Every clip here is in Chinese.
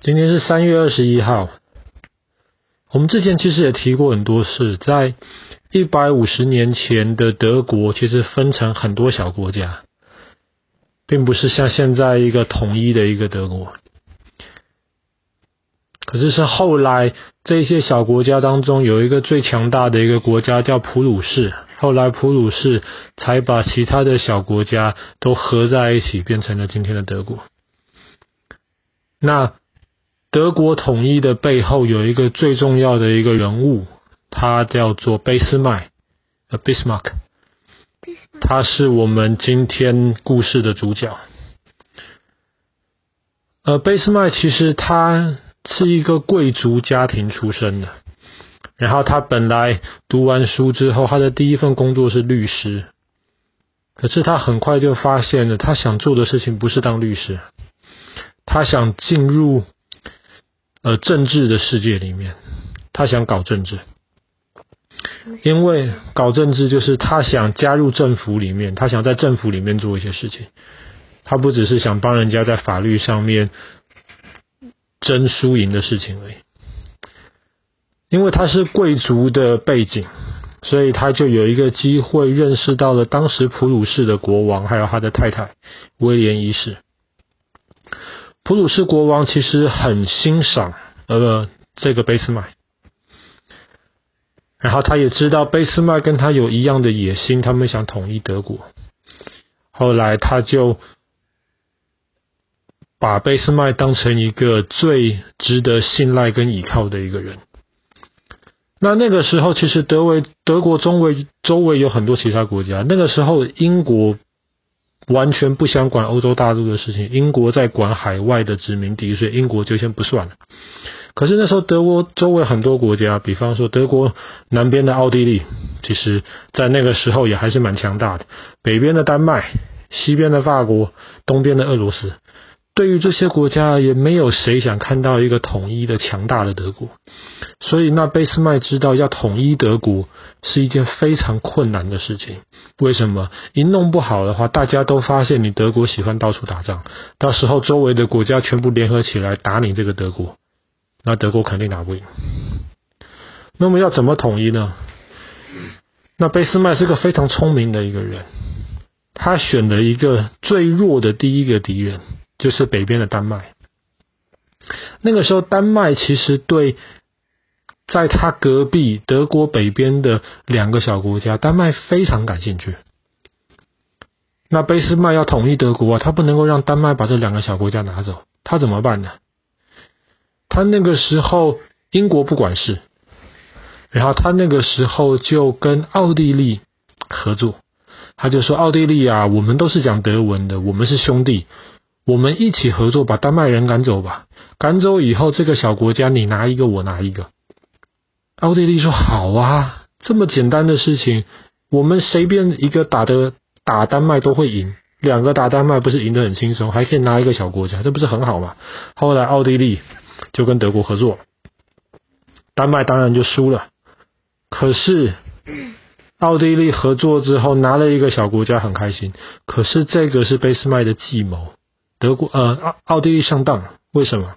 今天是三月二十一号。我们之前其实也提过很多次，在一百五十年前的德国，其实分成很多小国家，并不是像现在一个统一的一个德国。可是是后来这些小国家当中有一个最强大的一个国家叫普鲁士，后来普鲁士才把其他的小国家都合在一起，变成了今天的德国。那德国统一的背后有一个最重要的一个人物，他叫做俾斯麦，呃，Bismarck，他是我们今天故事的主角。呃，俾斯麦其实他是一个贵族家庭出身的，然后他本来读完书之后，他的第一份工作是律师，可是他很快就发现了，他想做的事情不是当律师。他想进入呃政治的世界里面，他想搞政治，因为搞政治就是他想加入政府里面，他想在政府里面做一些事情，他不只是想帮人家在法律上面争输赢的事情而已。因为他是贵族的背景，所以他就有一个机会认识到了当时普鲁士的国王，还有他的太太威廉一世。普鲁士国王其实很欣赏呃这个俾斯麦，然后他也知道俾斯麦跟他有一样的野心，他们想统一德国。后来他就把俾斯麦当成一个最值得信赖跟依靠的一个人。那那个时候，其实德维德国中围周围有很多其他国家。那个时候，英国。完全不想管欧洲大陆的事情，英国在管海外的殖民地，所以英国就先不算了。可是那时候德国周围很多国家，比方说德国南边的奥地利，其实在那个时候也还是蛮强大的。北边的丹麦，西边的法国，东边的俄罗斯。对于这些国家，也没有谁想看到一个统一的强大的德国，所以那俾斯麦知道要统一德国是一件非常困难的事情。为什么？一弄不好的话，大家都发现你德国喜欢到处打仗，到时候周围的国家全部联合起来打你这个德国，那德国肯定打不赢。那么要怎么统一呢？那俾斯麦是个非常聪明的一个人，他选了一个最弱的第一个敌人。就是北边的丹麦，那个时候丹麦其实对在他隔壁德国北边的两个小国家，丹麦非常感兴趣。那俾斯麦要统一德国啊，他不能够让丹麦把这两个小国家拿走，他怎么办呢？他那个时候英国不管事，然后他那个时候就跟奥地利合作，他就说奥地利啊，我们都是讲德文的，我们是兄弟。我们一起合作，把丹麦人赶走吧。赶走以后，这个小国家你拿一个，我拿一个。奥地利说：“好啊，这么简单的事情，我们随便一个打的打丹麦都会赢，两个打丹麦不是赢得很轻松，还可以拿一个小国家，这不是很好吗？”后来奥地利就跟德国合作，丹麦当然就输了。可是奥地利合作之后拿了一个小国家，很开心。可是这个是俾斯麦的计谋。德国呃奥奥地利上当，为什么？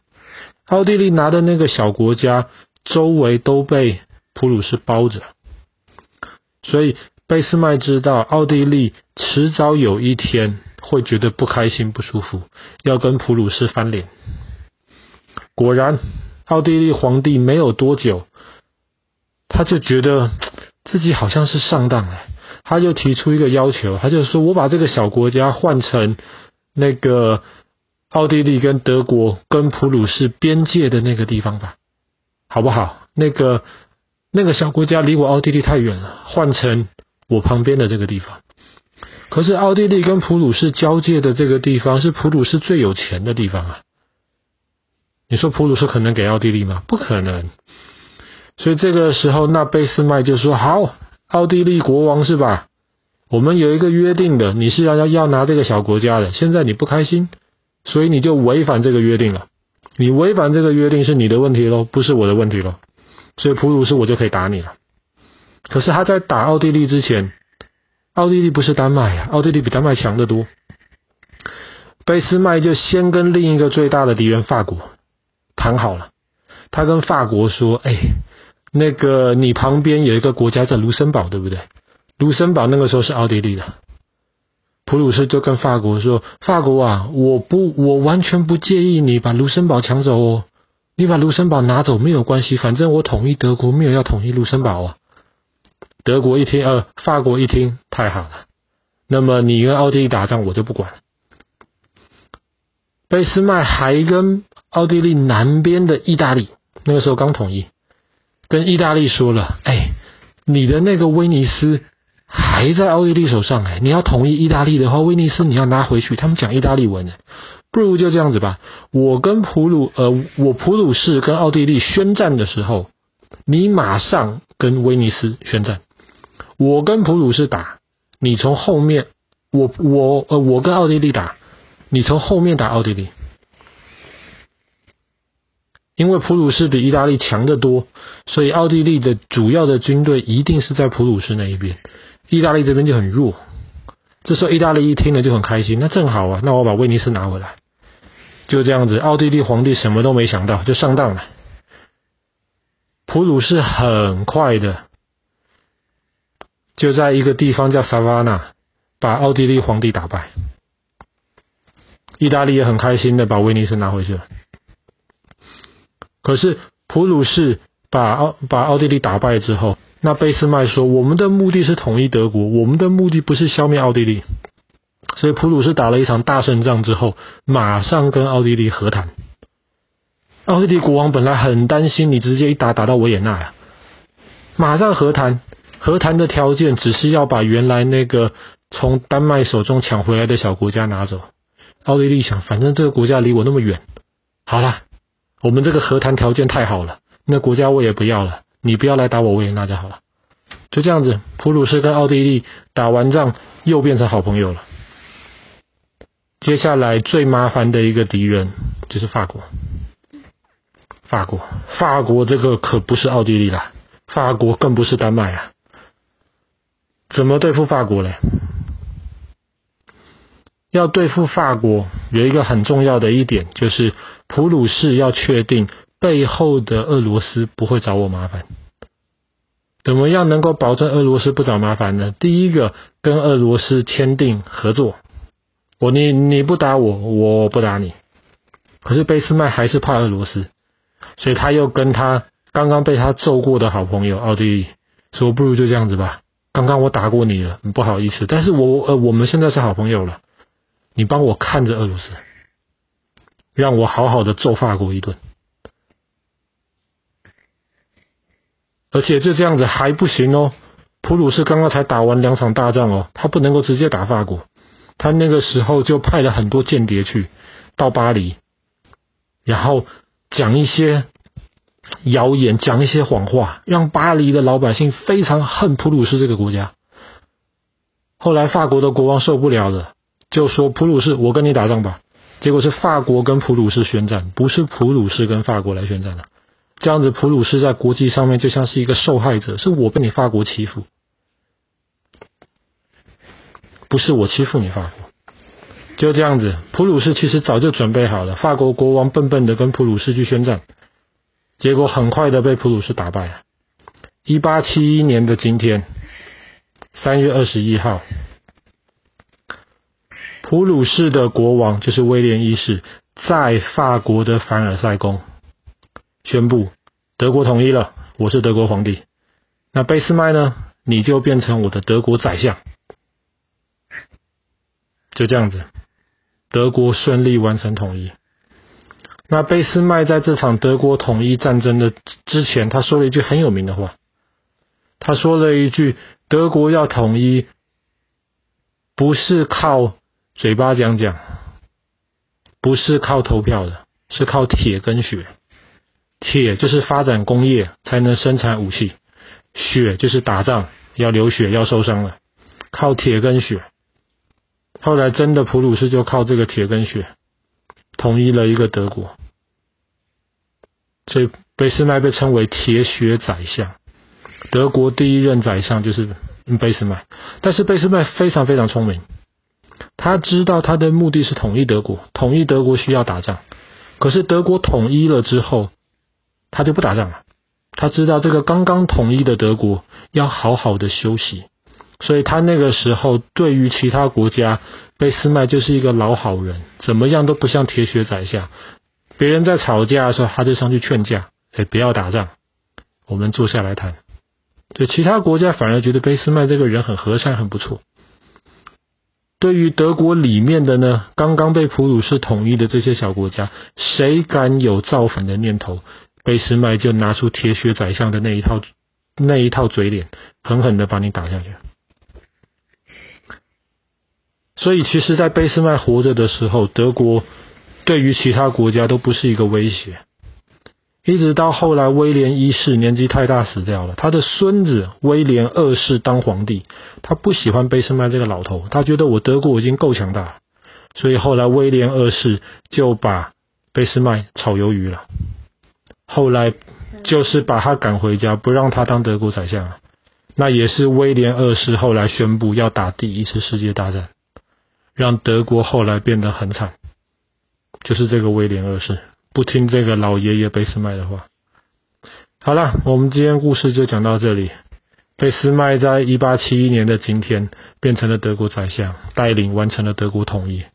奥地利拿的那个小国家周围都被普鲁士包着，所以俾斯麦知道奥地利迟早有一天会觉得不开心不舒服，要跟普鲁士翻脸。果然，奥地利皇帝没有多久，他就觉得自己好像是上当了，他就提出一个要求，他就说：“我把这个小国家换成。”那个奥地利跟德国跟普鲁士边界的那个地方吧，好不好？那个那个小国家离我奥地利太远了，换成我旁边的这个地方。可是奥地利跟普鲁士交界的这个地方是普鲁士最有钱的地方啊！你说普鲁士可能给奥地利吗？不可能。所以这个时候，那贝斯麦就说：“好，奥地利国王是吧？”我们有一个约定的，你是要要要拿这个小国家的，现在你不开心，所以你就违反这个约定了。你违反这个约定是你的问题喽，不是我的问题喽。所以普鲁士我就可以打你了。可是他在打奥地利之前，奥地利不是丹麦呀，奥地利比丹麦强得多。俾斯麦就先跟另一个最大的敌人法国，谈好了，他跟法国说：“哎，那个你旁边有一个国家叫卢森堡，对不对？卢森堡那个时候是奥地利的。”普鲁士就跟法国说：“法国啊，我不，我完全不介意你把卢森堡抢走哦，你把卢森堡拿走没有关系，反正我统一德国没有要统一卢森堡啊。”德国一听，呃，法国一听，太好了，那么你跟奥地利打仗，我就不管。俾斯麦还跟奥地利南边的意大利，那个时候刚统一，跟意大利说了，哎，你的那个威尼斯还在奥地利手上，哎，你要统一意大利的话，威尼斯你要拿回去，他们讲意大利文，不如就这样子吧，我跟普鲁，呃，我普鲁士跟奥地利宣战的时候，你马上跟威尼斯宣战。我跟普鲁士打，你从后面，我我呃，我跟奥地利打，你从后面打奥地利，因为普鲁士比意大利强得多，所以奥地利的主要的军队一定是在普鲁士那一边，意大利这边就很弱。这时候意大利一听了就很开心，那正好啊，那我把威尼斯拿回来，就这样子，奥地利皇帝什么都没想到就上当了，普鲁士很快的。就在一个地方叫萨瓦纳，把奥地利皇帝打败。意大利也很开心的把威尼斯拿回去了。可是普鲁士把奥把奥地利打败之后，那贝斯麦说：“我们的目的是统一德国，我们的目的不是消灭奥地利。”所以普鲁士打了一场大胜仗之后，马上跟奥地利和谈。奥地利国王本来很担心你直接一打打到维也纳呀，马上和谈。和谈的条件只是要把原来那个从丹麦手中抢回来的小国家拿走。奥地利想，反正这个国家离我那么远，好了，我们这个和谈条件太好了，那国家我也不要了，你不要来打我维也纳就好了。就这样子，普鲁士跟奥地利打完仗又变成好朋友了。接下来最麻烦的一个敌人就是法国。法国，法国这个可不是奥地利啦，法国更不是丹麦啊。怎么对付法国嘞？要对付法国，有一个很重要的一点，就是普鲁士要确定背后的俄罗斯不会找我麻烦。怎么样能够保证俄罗斯不找麻烦呢？第一个，跟俄罗斯签订合作，我你你不打我，我不打你。可是贝斯麦还是怕俄罗斯，所以他又跟他刚刚被他揍过的好朋友奥地利说：“不如就这样子吧。”刚刚我打过你了，不好意思，但是我呃，我们现在是好朋友了，你帮我看着俄罗斯，让我好好的揍法国一顿，而且就这样子还不行哦，普鲁士刚刚才打完两场大仗哦，他不能够直接打法国，他那个时候就派了很多间谍去到巴黎，然后讲一些。谣言讲一些谎话，让巴黎的老百姓非常恨普鲁士这个国家。后来法国的国王受不了了，就说：“普鲁士，我跟你打仗吧。”结果是法国跟普鲁士宣战，不是普鲁士跟法国来宣战了。这样子，普鲁士在国际上面就像是一个受害者，是我被你法国欺负，不是我欺负你法国。就这样子，普鲁士其实早就准备好了，法国国王笨笨的跟普鲁士去宣战。结果很快的被普鲁士打败了。一八七一年的今天，三月二十一号，普鲁士的国王就是威廉一世，在法国的凡尔赛宫宣布德国统一了，我是德国皇帝。那俾斯麦呢？你就变成我的德国宰相。就这样子，德国顺利完成统一。那俾斯麦在这场德国统一战争的之前，他说了一句很有名的话。他说了一句：“德国要统一，不是靠嘴巴讲讲，不是靠投票的，是靠铁跟血。铁就是发展工业才能生产武器，血就是打仗要流血要受伤了，靠铁跟血。后来真的普鲁士就靠这个铁跟血。”统一了一个德国，所以俾斯麦被称为铁血宰相。德国第一任宰相就是俾斯麦，但是俾斯麦非常非常聪明，他知道他的目的是统一德国，统一德国需要打仗，可是德国统一了之后，他就不打仗了。他知道这个刚刚统一的德国要好好的休息，所以他那个时候对于其他国家，贝斯麦就是一个老好人，怎么样都不像铁血宰相。别人在吵架的时候，他就上去劝架，哎，不要打仗，我们坐下来谈。对其他国家反而觉得贝斯麦这个人很和善，很不错。对于德国里面的呢，刚刚被普鲁士统一的这些小国家，谁敢有造反的念头，俾斯麦就拿出铁血宰相的那一套那一套嘴脸，狠狠的把你打下去。所以，其实，在俾斯麦活着的时候，德国。对于其他国家都不是一个威胁，一直到后来威廉一世年纪太大死掉了，他的孙子威廉二世当皇帝，他不喜欢俾斯麦这个老头，他觉得我德国已经够强大，所以后来威廉二世就把俾斯麦炒鱿鱼了，后来就是把他赶回家，不让他当德国宰相，那也是威廉二世后来宣布要打第一次世界大战，让德国后来变得很惨。就是这个威廉二世不听这个老爷爷俾斯麦的话。好了，我们今天故事就讲到这里。俾斯麦在一八七一年的今天变成了德国宰相，带领完成了德国统一。